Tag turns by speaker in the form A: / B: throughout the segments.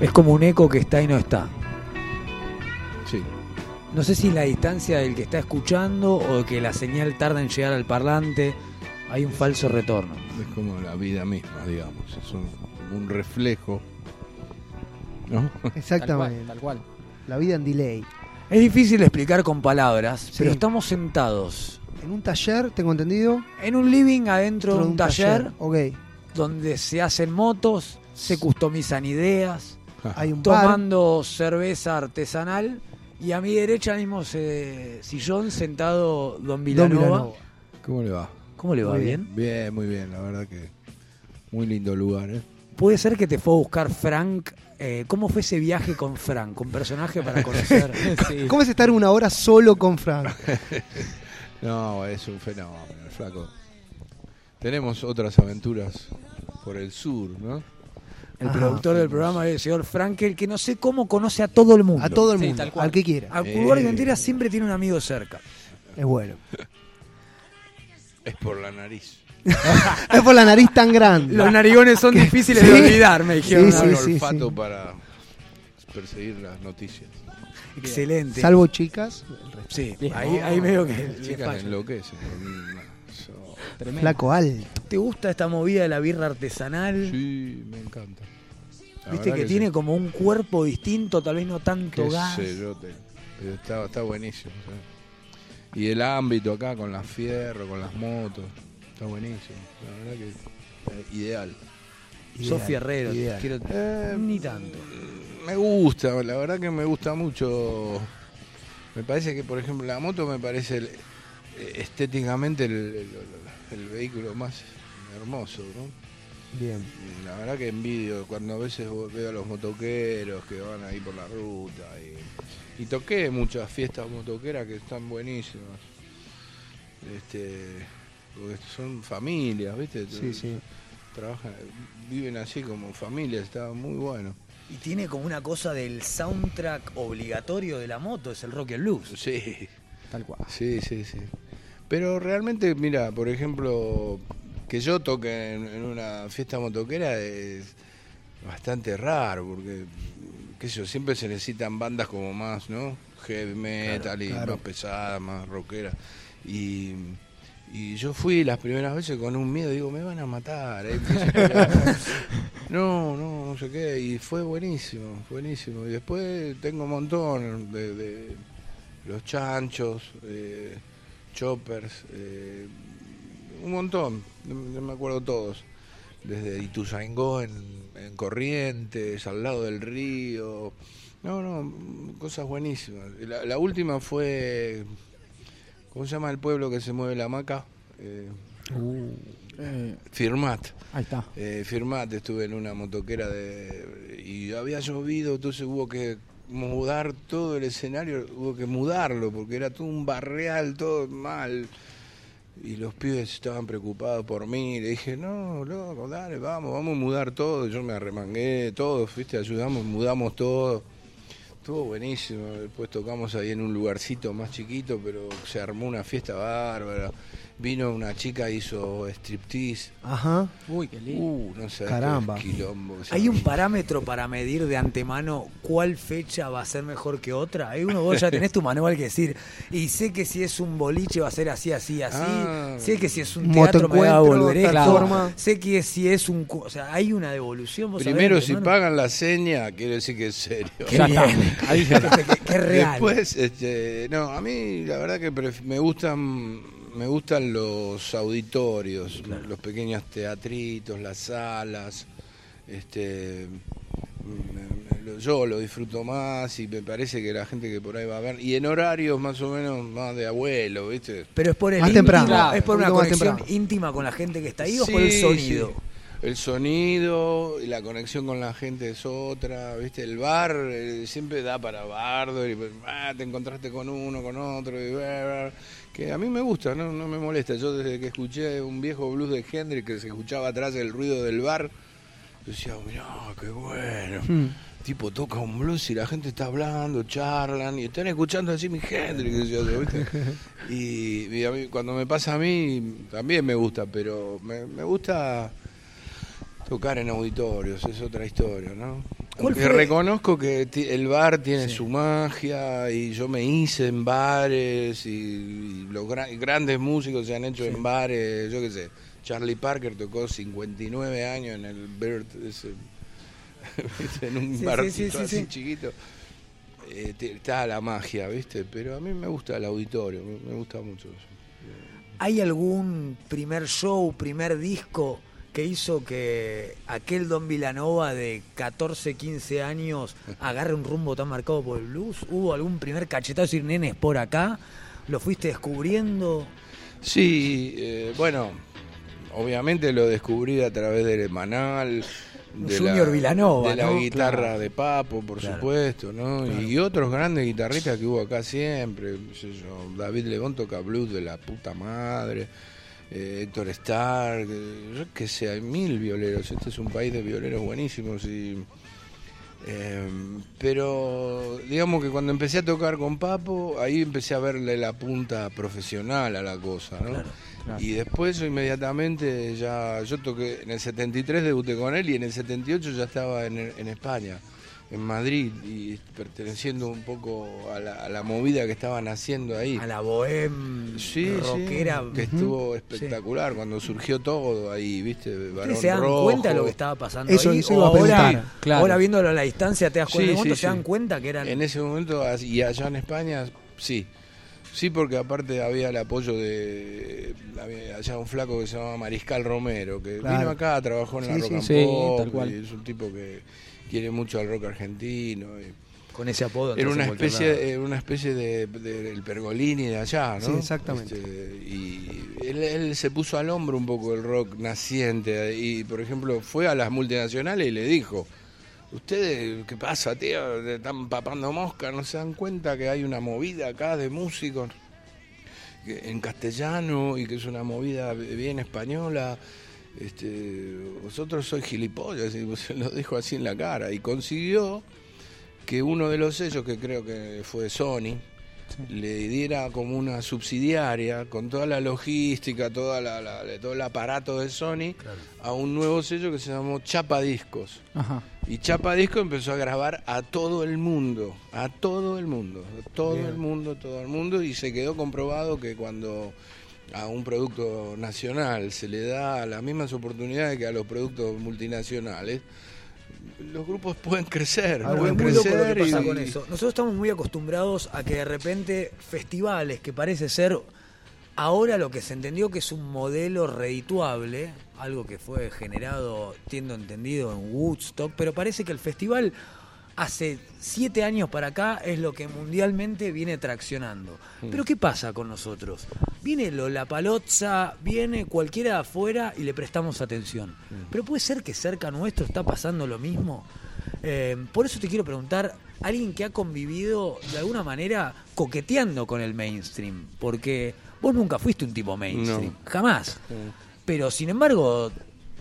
A: Es como un eco que está y no está.
B: Sí.
A: No sé si la distancia del que está escuchando o que la señal tarda en llegar al parlante. Hay un falso retorno.
B: Es como la vida misma, digamos. Es un, un reflejo. ¿No?
C: Exactamente.
D: Tal cual.
C: La vida en delay.
A: Es difícil explicar con palabras,
C: Sí.
A: pero estamos sentados
C: En un taller, tengo entendido.
A: en un living adentro de un taller
C: Ok.
A: donde se hacen motos, se customizan ideas,
C: Hay un bar.
A: tomando cerveza artesanal y a mi derecha mismo ese sillón sentado Don
C: Don
A: Vilanova.
B: ¿Cómo le va?
A: ¿Cómo le va?
C: Muy
A: ¿Bien?
B: Bien, muy bien. La verdad que muy lindo lugar, ¿eh?
A: Puede ser que te fue a buscar Frank. eh, ¿Cómo fue ese viaje con Frank? Con personaje para conocer.
D: Sí.
C: ¿Cómo es estar una hora solo con Frank?
B: No, es un fenómeno, el flaco. Tenemos otras aventuras por el sur, ¿no?
A: El
C: Ajá.
A: productor del programa es el señor Frankel, que no sé cómo conoce a todo el mundo.
C: A todo el
D: Sí,
C: mundo,
D: tal cual.
C: al que quiera.
A: A
B: Eh.
A: lugares entera siempre tiene un amigo cerca.
C: Es bueno.
B: Es por la nariz.
C: Es por la nariz tan grande.
A: Los narigones son difíciles
C: Sí.
A: de olvidar, me dijeron.
C: Sí, sí,
B: olfato
C: sí.
B: para perseguir las noticias.
A: Excelente.
C: Salvo chicas. el resto.
A: Sí, ahí, ahí medio que
B: chicas enloquecen.
D: Tremendo.
C: Flaco alto.
A: ¿Te gusta esta movida de la birra artesanal?
B: Sí, me encanta. La
A: Viste que, tiene
B: sí.
A: como un cuerpo distinto, tal vez no tanto
B: Qué
A: gas.
B: sé yo, te- está, está buenísimo. ¿sabes? Y el ámbito acá con las fierros, con las motos, está buenísimo. La verdad que eh, ideal.
A: Sofía Herrero,
C: ideal.
A: quiero-
B: Eh,
A: ni tanto.
B: Me gusta, la verdad que me gusta mucho. Me parece que, por ejemplo, la moto me parece el- eh, estéticamente el, el- el vehículo más hermoso, ¿no?
C: Bien.
B: Y La verdad que envidio cuando a veces veo a los motoqueros que van ahí por la ruta y, y toqué muchas fiestas motoqueras que están buenísimas. Este, porque son familias, ¿viste?
C: Sí, sí.
B: Trabajan, viven así como familias, está muy bueno.
A: Y tiene como una cosa del soundtrack obligatorio de la moto, es el rock el blues.
B: Sí,
D: Tal cual.
B: sí, sí, sí. Pero realmente, mira, por ejemplo, que yo toque en, en una fiesta motoquera es bastante raro, porque, qué sé yo, siempre se necesitan bandas como más, ¿no? Heavy metal y
C: claro.
B: más pesadas, más rockeras. Y, y yo fui las primeras veces con un miedo, digo, me van a matar. ¿eh? no, no, no sé qué. Y fue buenísimo, buenísimo. Y después tengo un montón de, de los chanchos, eh, choppers, eh, un montón, no, me acuerdo todos. Desde Ituzaingó en, en Corrientes, al lado del río. No, no, cosas buenísimas. La, la última fue, ¿cómo se llama el pueblo que se mueve la hamaca? Eh,
D: Eh,
B: Firmat.
D: ahí está.
B: Eh, Firmat, estuve en una motoquera de, y había llovido, entonces hubo que mudar todo el escenario, hubo que mudarlo porque era todo un barreal, todo mal. Y los pibes estaban preocupados por mí. Le dije, no, loco, dale, vamos, vamos a mudar todo. Yo me arremangué, todos, ¿viste? Ayudamos, mudamos todo. Estuvo buenísimo. Después tocamos ahí en un lugarcito más chiquito, pero se armó una fiesta bárbara. Vino una chica, hizo striptease.
C: Ajá.
D: Uy, qué lindo.
B: Uh, no sé,
C: Caramba.
B: quilombo. o sea,
A: ¿Hay un parámetro para medir de antemano cuál fecha va a ser mejor que otra? Hay uno, vos ya tenés tu manual que decir, y sé que si es un boliche va a ser así, así, así.
B: Ah.
A: sé que si es un teatro me va a volver esto.
C: forma.
A: Sé que si es un... O sea, hay una devolución. ¿vos sabés
B: Primero, si pagan la seña, quiere decir que es serio.
A: Qué
D: Ya
A: bien.
D: está. Ahí ya está.
A: Qué- qué real.
B: Después, este, no, a mí la verdad que pref- me gustan, me gustan los auditorios, los pequeños teatritos, las salas. Este, me- me- lo- yo lo disfruto más y me parece que la gente que por ahí va a ver y en horarios más o menos más de abuelo, ¿viste?
A: Pero es por el
C: Más
A: íntimo,
C: temprano.
A: es por
C: Un
A: una conexión
C: temprano.
A: íntima con la gente que está ahí o
B: Sí,
A: por el sonido.
B: sí. El sonido y la conexión con la gente es otra, ¿viste? El bar eh, siempre da para bardo y ah, te encontraste con uno, con otro, y, que a mí me gusta, no, no me molesta. Yo desde que escuché un viejo blues de Hendrix que se escuchaba atrás el ruido del bar, yo decía, qué bueno.
C: Hmm.
B: Tipo, toca un blues y la gente está hablando, charlan y están escuchando así mi Hendrix, yo, ¿viste? Y, y a mí, cuando me pasa a mí, también me gusta, pero me, me gusta tocar en auditorios, es otra historia, ¿no?
A: ¿Cuál
B: Porque reconozco que el bar tiene su magia y yo me hice en bares y, y los gra- grandes músicos se han hecho en bares, yo qué sé. Charlie Parker tocó 59 años en el Bird, en un
A: Sí,
B: barcito
A: sí, sí,
B: así
A: sí.
B: chiquito. Eh, está la magia, ¿viste? Pero a mí me gusta el auditorio, me gusta mucho eso.
A: ¿Hay algún primer show, primer disco que hizo que aquel Don Vilanova de 14, 15 años agarre un rumbo tan marcado por el blues? ¿Hubo algún primer cachetazo decir, nenes, por acá? ¿Lo fuiste descubriendo?
B: Sí, eh, bueno, obviamente lo descubrí a través del Manal, de
A: Junior
B: la,
A: Vilanova,
B: de la
A: ¿no?
B: guitarra
A: Claro.
B: de Papo, por
A: Claro.
B: supuesto, ¿no? Y otros grandes guitarristas que hubo acá siempre, sé yo, David Lebón toca blues de la puta madre, eh, Héctor Stark, eh, yo qué sé, hay mil violeros, este es un país de violeros buenísimos y... eh, pero digamos que cuando empecé a tocar con Papo, ahí empecé a verle la punta profesional a la cosa, ¿no?
A: Claro,
D: claro.
B: Y después inmediatamente ya, yo toqué, en el 73 debuté con él y en el 78 ya estaba en, en España, en Madrid, y perteneciendo un poco a la, a la movida que estaban haciendo ahí.
A: A la bohème
B: Sí,
A: rockera.
B: sí, que estuvo espectacular cuando surgió todo ahí, ¿viste? Barón
A: ¿Ustedes se dan
B: Rojo.
A: cuenta de lo que estaba pasando
C: Eso-
A: ahí?
C: eso iba a
A: ahora.
D: Claro.
A: ahora viéndolo a la distancia te das cuenta, momento
B: sí,
A: se dan cuenta que eran...
B: En ese momento, y allá en España, sí. Sí, porque aparte había el apoyo de. había allá un flaco que se llama Mariscal Romero, que
C: Claro.
B: vino acá, trabajó en la
C: Sí,
B: rock and
D: sí,
B: pop,
D: tal cual.
B: y es un tipo que quiere mucho al rock argentino. y
A: Con ese apodo.
B: era una especie,
A: lado.
B: una especie de, de- del Pergolini de allá, ¿no?
C: Sí, exactamente.
B: Este, y él, él se puso al hombro un poco el rock naciente y, por ejemplo, fue a las multinacionales y le dijo, ustedes, ¿qué pasa, tío? Están papando mosca, ¿no se dan cuenta que hay una movida acá de músicos en castellano y que es una movida bien española? Este, vosotros sois gilipollas, y se lo dijo así en la cara. Y consiguió que uno de los sellos, que creo que fue Sony, le diera como una subsidiaria con toda la logística, toda la, todo el aparato de Sony, a un nuevo sello que se llamó Chapa Discos.
D: Ajá.
B: Y Chapa Disco empezó a grabar a todo el mundo, a todo el mundo, a todo
C: Bien.
B: el mundo, todo el mundo, y se quedó comprobado que cuando a un producto nacional se le da las mismas oportunidades que a los productos multinacionales, los grupos pueden crecer,
A: Algo
B: pueden
A: lo
B: crecer
A: que pasa
B: y-
A: con eso. Nosotros estamos muy acostumbrados a que de repente festivales que parece ser ahora lo que se entendió que es un modelo redituable, algo que fue generado, tiendo entendido, en Woodstock, pero parece que el festival hace siete años para acá es lo que mundialmente viene traccionando. Pero ¿qué pasa con nosotros? Viene la Palozza, viene cualquiera de afuera y le prestamos atención. Pero puede ser que cerca nuestro está pasando lo mismo. Eh, por eso te quiero preguntar, alguien que ha convivido de alguna manera coqueteando con el mainstream, porque vos nunca fuiste un tipo mainstream,
B: No.
A: jamás. Pero sin embargo,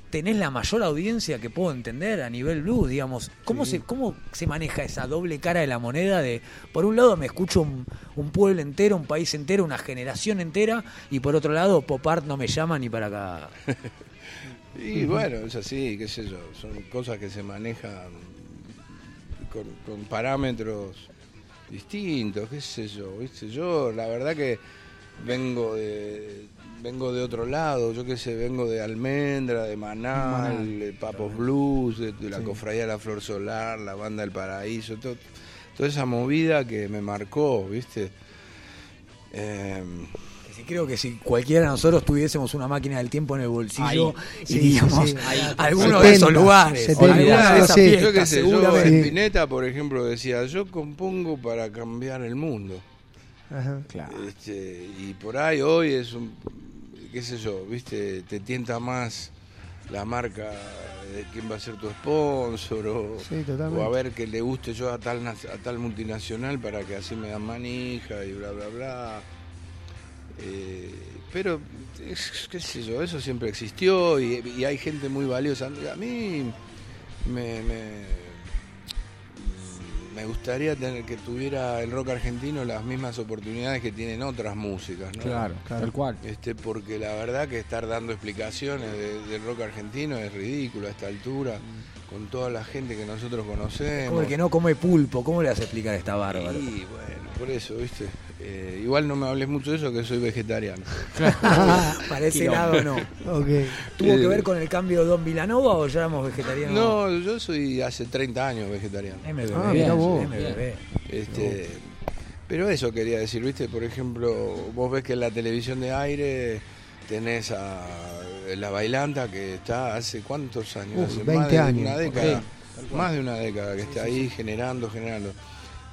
A: tenés la mayor audiencia que puedo entender a nivel blues, digamos. ¿Cómo, se, ¿Cómo se maneja esa doble cara de la moneda de, por un lado me escucho un, un pueblo entero, un país entero, una generación entera, y por otro lado Pop Art no me llama ni para acá?
B: Y bueno, es así, qué sé yo, son cosas que se manejan con, con parámetros distintos, qué sé yo, viste, yo la verdad que vengo de vengo de otro lado, yo qué sé, vengo de Almendra, de Manal,
C: Manal.
B: de Papos Blues, de, de la
C: Sí.
B: Cofradía de la Flor Solar, la Banda del Paraíso, todo- toda esa movida que me marcó, viste. Em,
A: creo que si cualquiera de nosotros tuviésemos una máquina del tiempo en el bolsillo,
C: Ahí. Sí,
A: iríamos
C: sí, sí.
A: a alguno de esos
C: 70,
A: lugares,
C: 70,
A: alguna de esas fiestas,
B: Yo qué sé, yo.
C: Sí.
B: Spinetta, por ejemplo, decía, yo compongo para cambiar el mundo.
C: Ajá.
D: Claro.
B: Este, y por ahí hoy es un, qué sé yo, viste, te tienta más la marca de quién va a ser tu sponsor o,
C: Sí, totalmente.
B: o a ver que le guste yo a tal, a tal multinacional para que así me dan manija y bla, bla, bla. Eh, pero, es- qué sé yo, eso siempre existió y, y hay gente muy valiosa. A mí me, me, me gustaría tener que tuviera el rock argentino las mismas oportunidades que tienen otras músicas, ¿no?
D: Claro,
C: Claro.
D: tal cual.
B: Este, porque la verdad que estar dando explicaciones de- del rock argentino es ridículo a esta altura. Con toda la gente que nosotros conocemos.
A: Como el que no come pulpo, ¿cómo le vas a explicar a esta bárbara?
B: Y bueno, por eso, ¿viste? Eh, igual no me hables mucho de eso, que soy vegetariano.
A: Para ese lado no.
C: Ok.
A: ¿Tuvo que
B: Eh,
A: ver con el cambio de Don Vilanova o ya éramos vegetarianos?
B: No, yo soy hace 30 años vegetariano.
A: MBB.
C: Ah, mirá vos.
A: MBB.
B: Este, pero eso quería decir, ¿viste? Por ejemplo, vos ves que en la televisión de aire tenés a la bailanta que está hace cuántos años,
C: Uf,
B: hace
C: 20
B: más de
C: años.
B: una década,
D: Sí,
B: más de una década que está ahí generando, generando.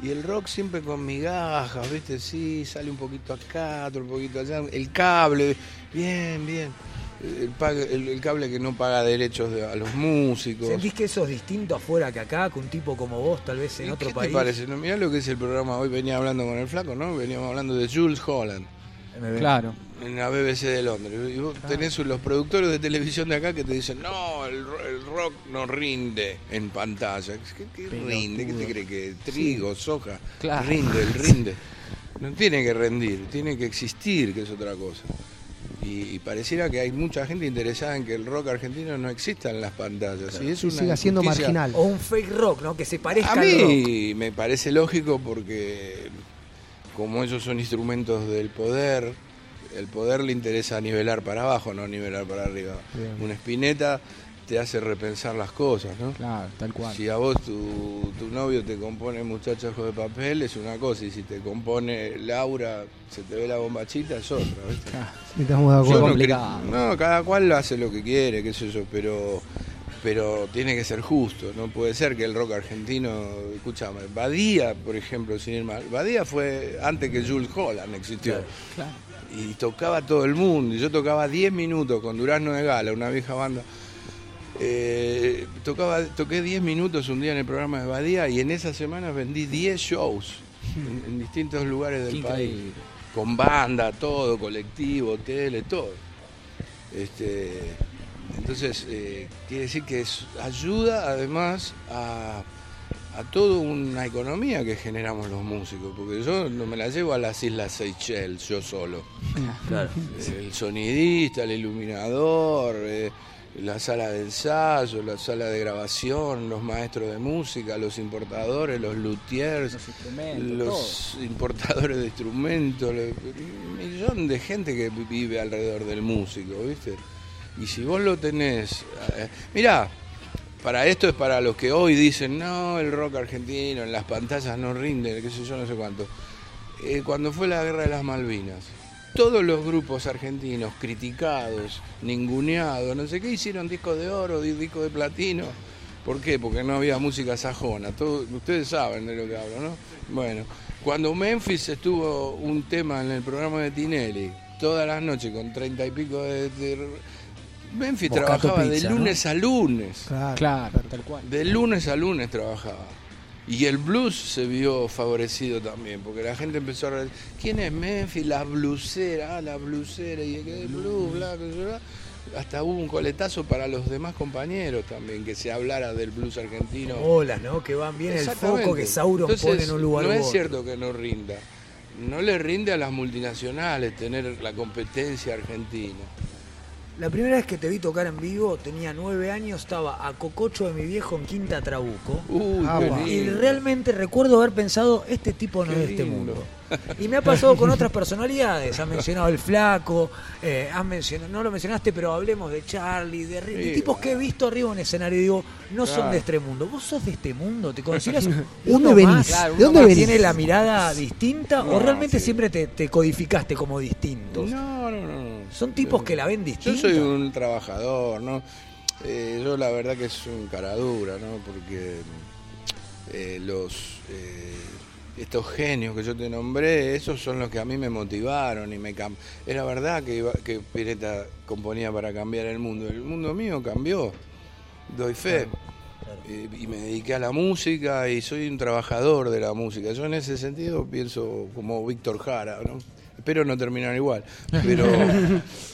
B: Y el rock siempre con migajas, ¿viste? Sí, sale un poquito acá, otro poquito allá. El cable, bien, bien. El, el- el cable que no paga derechos de- a los músicos.
A: ¿Sentís que eso es distinto afuera que acá, que un tipo como vos, tal vez en
B: ¿Y
A: otro
B: ¿Qué
A: país?
B: te parece? No, mirá lo que es el programa. Hoy venía hablando con el flaco, ¿no? Veníamos hablando de Jules Holland.
D: Claro.
B: En la BBC de Londres. Y vos tenés los productores de televisión de acá que te dicen, no, el, ro- el rock no rinde en pantalla. ¿Qué, qué rinde? ¿Qué te cree que trigo, soja?
D: Claro.
B: Rinde, el rinde. No tiene que rendir, tiene que existir, que es otra cosa. Y, y pareciera que hay mucha gente interesada en que el rock argentino no exista en las pantallas. Y es una
C: siga siendo
B: injusticia
C: marginal.
A: O un fake rock, ¿no? Que se parezca
B: a
A: al rock.
B: mí me parece lógico porque como ellos son instrumentos del poder, el poder le interesa nivelar para abajo, no nivelar para arriba.
C: Bien.
B: Una espineta te hace repensar las cosas, ¿no?
D: Claro, tal cual.
B: Si a vos tu, tu novio te compone muchachos de papel es una cosa y si te compone Laura, se te ve la bombachita es otra, ¿viste?
C: Estamos de acuerdo.
B: no,
D: complicado.
B: no, cada cual hace lo que quiere, qué sé yo, pero pero tiene que ser justo, no puede ser que el rock argentino, escúchame, Badía, por ejemplo, sin ir mal, Badía fue antes que Jules Holland existió.
D: Claro.
B: Y tocaba todo el mundo, y yo tocaba 10 minutos con Durazno de Gala, una vieja banda. Eh, tocaba, toqué 10 minutos un día en el programa de Badía y en esa semana vendí 10 shows en, en distintos lugares del país con banda, todo, colectivo, tele, todo. Este, entonces, eh, quiere decir que es- ayuda además a, a toda una economía que generamos los músicos, porque yo no me la llevo a las Islas Seychelles yo solo.
A: Claro.
B: El sonidista, el iluminador, eh, la sala de ensayo, la sala de grabación, los maestros de música, los importadores, los luthiers,
D: Los instrumentos,
B: los importadores de instrumentos, un millón de gente que vive alrededor del músico, ¿viste? Y si vos lo tenés, eh, mirá, para esto es para los que hoy dicen, no, el rock argentino en las pantallas no rinde, qué sé yo, no sé cuánto. Eh, cuando fue la guerra de las Malvinas, todos los grupos argentinos criticados, ninguneados, no sé qué, hicieron discos de oro, di- discos de platino. ¿Por qué? Porque no había música sajona. Ustedes saben de lo que hablo, ¿no? Bueno, cuando Memphis estuvo un tema en el programa de Tinelli, todas las noches con treinta y pico de-
A: Boccato
B: trabajaba
A: pizza,
B: de
A: ¿no?
B: lunes a lunes.
C: Claro.
D: Claro, tal cual.
B: De lunes a lunes trabajaba. Y el blues se vio favorecido también, porque la gente empezó a... re- ¿Quién es Memphis? La blusera, ah, la blusera, y el blues, bla, bla, bla. Hasta hubo un coletazo para los demás compañeros también, que se hablara del blues argentino.
A: Olas, ¿no? Que van bien el foco que Sauron
B: Entonces,
A: pone en un lugar
B: No es cierto que no rinda. No le rinde a las multinacionales tener la competencia argentina.
A: La primera vez que te vi tocar en vivo, tenía nueve años, estaba a cococho de mi viejo en Quinta Trabuco.
B: Uy,
C: Ah,
B: qué.
A: Y
B: lindo.
A: realmente recuerdo haber pensado, este tipo no
B: Qué
A: es de este
B: lindo.
A: mundo. Y me ha pasado con otras personalidades. Has mencionado el flaco, eh, has mencionado, no lo mencionaste, pero hablemos de Charlie, de, de
B: Sí,
A: tipos que he visto arriba en escenario y digo, no son de este mundo. ¿Vos sos de este mundo? ¿Te consideras
C: dónde
A: uno
C: venís?
A: más?
D: Claro,
C: ¿De dónde
D: más.
C: venís?
A: ¿Tiene la mirada distinta o realmente
B: sí.
A: siempre te, te codificaste como distintos?
B: No, no, no.
A: Son tipos que la ven
B: Yo
A: distinta.
B: soy un trabajador, ¿no? Eh, yo la verdad que soy un caradura, ¿no? Porque eh, los eh, estos genios que yo te nombré, esos son los que a mí me motivaron y me cam Era verdad que, iba- que Pireta componía para cambiar el mundo. El mundo mío cambió, doy fe. Y me dediqué a la música y soy un trabajador de la música. Yo en ese sentido pienso como Víctor Jara, ¿no? Espero no terminar igual. Pero,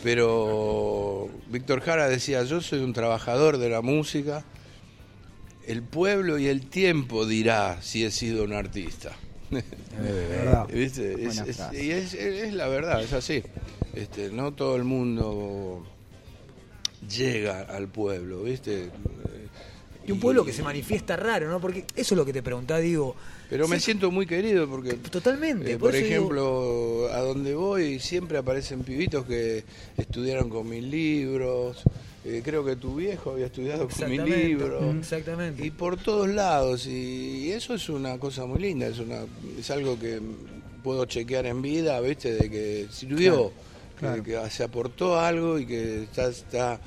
B: pero Víctor Jara decía, yo soy un trabajador de la música, el pueblo y el tiempo dirá si he sido un artista.
C: ¿Verdad?
B: ¿Viste? Es, y es, es la verdad, es así. Este, no todo el mundo llega al pueblo, ¿viste?
A: Y un pueblo que se manifiesta raro, ¿no? Porque eso es lo que te preguntaba, digo.
B: Pero me
A: Sí,
B: siento muy querido porque
A: Totalmente.
B: Eh,
A: por
B: por
A: eso digo-
B: ejemplo, a donde voy siempre aparecen pibitos que estudiaron con mis libros. Eh, creo que tu viejo había estudiado con mis
A: Exactamente,
B: libros.
A: exactamente.
B: Y por todos lados. Y eso es una cosa muy linda. Es, una, es algo que puedo chequear en vida, ¿viste? De que sirvió,
C: Claro,
B: que, que se aportó algo y que está, está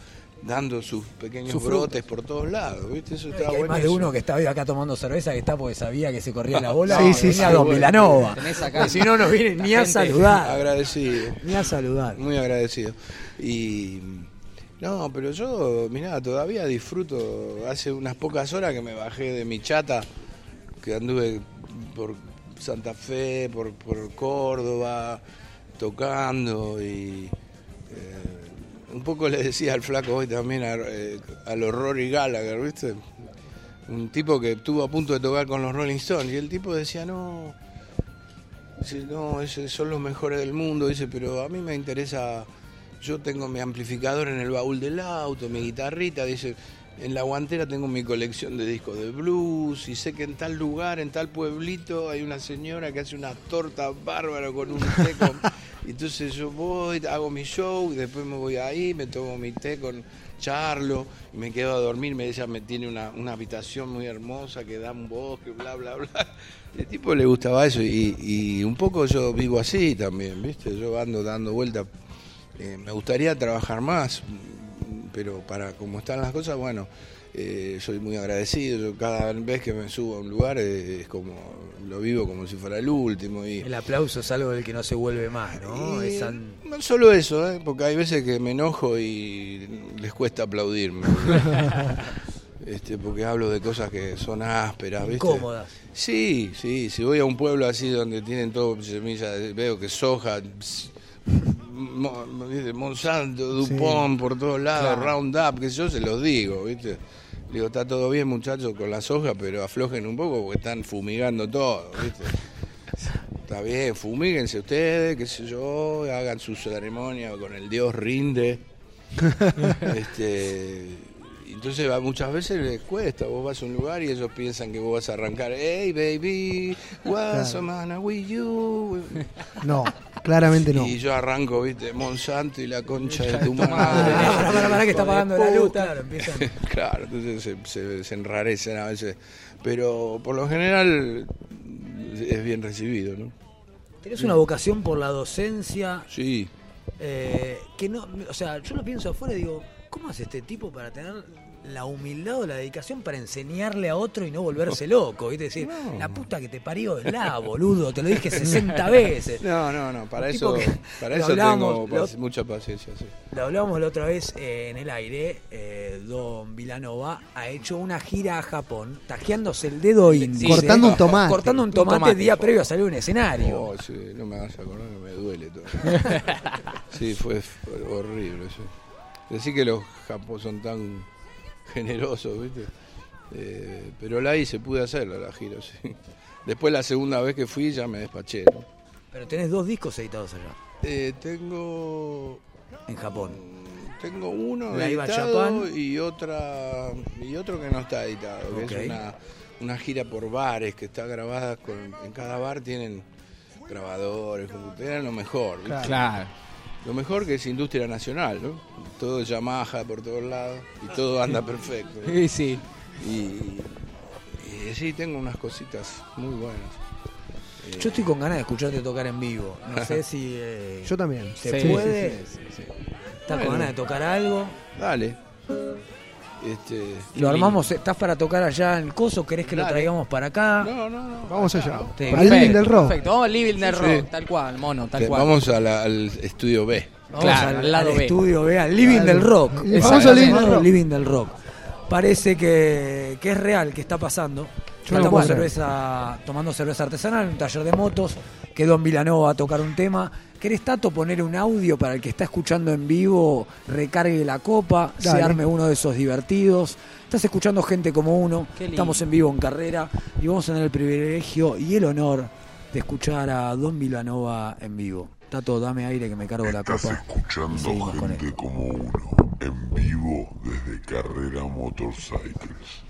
B: dando sus pequeños
D: Sus
B: brotes por todos lados, ¿viste? Eso está
A: hay
B: bueno.
A: más de uno que está hoy acá tomando cerveza que está porque sabía que se corría la bola.
C: Sí, sí, sí.
A: Don
D: acá-
A: Porque si no, no viene ni a saludar.
B: Agradecido.
A: Ni a saludar.
B: Muy agradecido. Y no, pero yo, mirá, todavía disfruto. Hace unas pocas horas que me bajé de mi chata, que anduve por Santa Fe, por, por Córdoba, tocando y eh, un poco le decía al flaco hoy también a- eh, al horror y Gallagher, ¿viste? Un tipo que estuvo a punto de tocar con los Rolling Stones y el tipo decía, no, no, son los mejores del mundo, dice, pero a mí me interesa, yo tengo mi amplificador en el baúl del auto, mi guitarrita, dice, en la guantera tengo mi colección de discos de blues y sé que en tal lugar, en tal pueblito, hay una señora que hace una torta bárbara con un té con... Entonces yo voy, hago mi show, y después me voy ahí, me tomo mi té con Charlo, y me quedo a dormir, me ella me tiene una, una habitación muy hermosa que da un bosque, bla, bla, bla. El tipo le gustaba eso y, y un poco yo vivo así también, ¿viste? Yo ando dando vueltas. Eh, me gustaría trabajar más, pero para como están las cosas, bueno, eh, soy muy agradecido. Yo cada vez que me subo a un lugar eh, es como, lo vivo como si fuera el último. Y,
A: El aplauso es algo del que no se vuelve más, ¿no?
B: no solo eso, ¿eh? porque hay veces que me enojo y les cuesta aplaudirme. este, porque hablo de cosas que son ásperas, ¿viste?
A: Incómodas.
B: Sí, sí, si voy a un pueblo así donde tienen todo semillas, veo que soja. Monsanto, Dupont por todos lados, Roundup, que yo se los digo, ¿viste? Digo, está todo bien muchachos con la soja, pero aflojen un poco porque están fumigando todo, ¿viste? Está bien, fumíguense ustedes, qué sé yo, hagan su ceremonia con el dios rinde. este, entonces va- muchas veces les cuesta, vos vas a un lugar y ellos piensan que vos vas a arrancar, hey baby, what's
C: Claro.
B: man with you?
C: No, claramente no.
B: Y yo arranco, viste, Monsanto y la concha de tu madre.
A: pará, pará, que está pagando la luz. Claro, empiezan.
B: Claro, entonces se, se- se enrarecen a veces. Pero por lo general es bien recibido, ¿no?
A: Tenés una vocación por la docencia,
B: Sí.
A: eh, que no, o sea, yo lo pienso afuera y digo, ¿cómo hace este tipo para tener la humildad o la dedicación para enseñarle a otro y no volverse loco? ¿viste? Decir, la puta que te parió es la, boludo, te lo dije 60 veces.
B: No, no, no, para
A: Un
B: eso, para eso tengo
A: lo-
B: mucha paciencia, sí.
A: Lo hablábamos la otra vez eh, en el aire, eh, Don Vilanova ha hecho una gira a Japón, tajeándose el dedo índice.
C: Cortando un tomate.
A: Cortando un tomate,
D: tomate.
A: día previo a salir a un escenario.
B: Oh, sí, no me hagas acordar que me duele todo. sí, fue, fue horrible. Sí. Decir que los japos son tan generosos, ¿viste? Eh, pero la hice, pude hacerla la gira, sí. Después la segunda vez que fui ya me despaché, ¿no?
A: Pero tenés dos discos editados allá,
B: Eh, tengo
A: en Japón.
B: tengo uno
A: La
B: editado y otra y otro que no está editado, que es una, una gira por bares que está grabada con en cada bar tienen grabadores, computadoras, lo mejor, ¿viste?
D: Claro.
B: Lo mejor que es industria nacional, ¿no? Todo Yamaha por todos lados y todo anda perfecto. ¿no?
D: Sí, sí.
B: Y, y sí, tengo unas cositas muy buenas. Eh,
A: Yo estoy con ganas de escucharte tocar en vivo. No sé si eh,
C: Yo también.
A: se
D: Sí,
A: puede.
D: sí, sí, sí, sí.
A: ¿Estás
B: Bueno.
A: con ganas de tocar algo?
B: Dale. Este,
A: Lo armamos, ¿estás para tocar allá en el coso? ¿Querés que lo traigamos para acá?
B: no, no, no.
C: Vamos
B: acá,
C: allá.
B: ¿no?
A: Sí.
C: Al living del rock.
D: Perfecto, vamos al living del
B: Sí.
D: rock, tal cual, mono, tal
B: Que
D: cual.
B: Vamos a la- al estudio B.
A: Vamos
D: Claro,
A: al,
D: al lado
A: al
D: B.
A: estudio, ve, al living
C: Claro.
A: del rock.
C: El
A: Exacto.
C: famoso living del rock.
A: living del rock. Parece que, que es real, que está pasando.
C: Yo no
A: cerveza, tomando cerveza artesanal en un taller de motos, que Don Vilanova va a tocar un tema. ¿Querés, Tato, poner un audio para el que está escuchando en vivo, recargue la copa, se
C: Dale.
A: arme uno de esos divertidos? Estás escuchando gente como uno, estamos en vivo en carrera y vamos a tener el privilegio y el honor de escuchar a Don Vilanova en vivo. Tato, dame aire que me cargo la
E: Estás
A: copa. y
E: escuchando gente como uno, en vivo desde Carrera Motorcycles.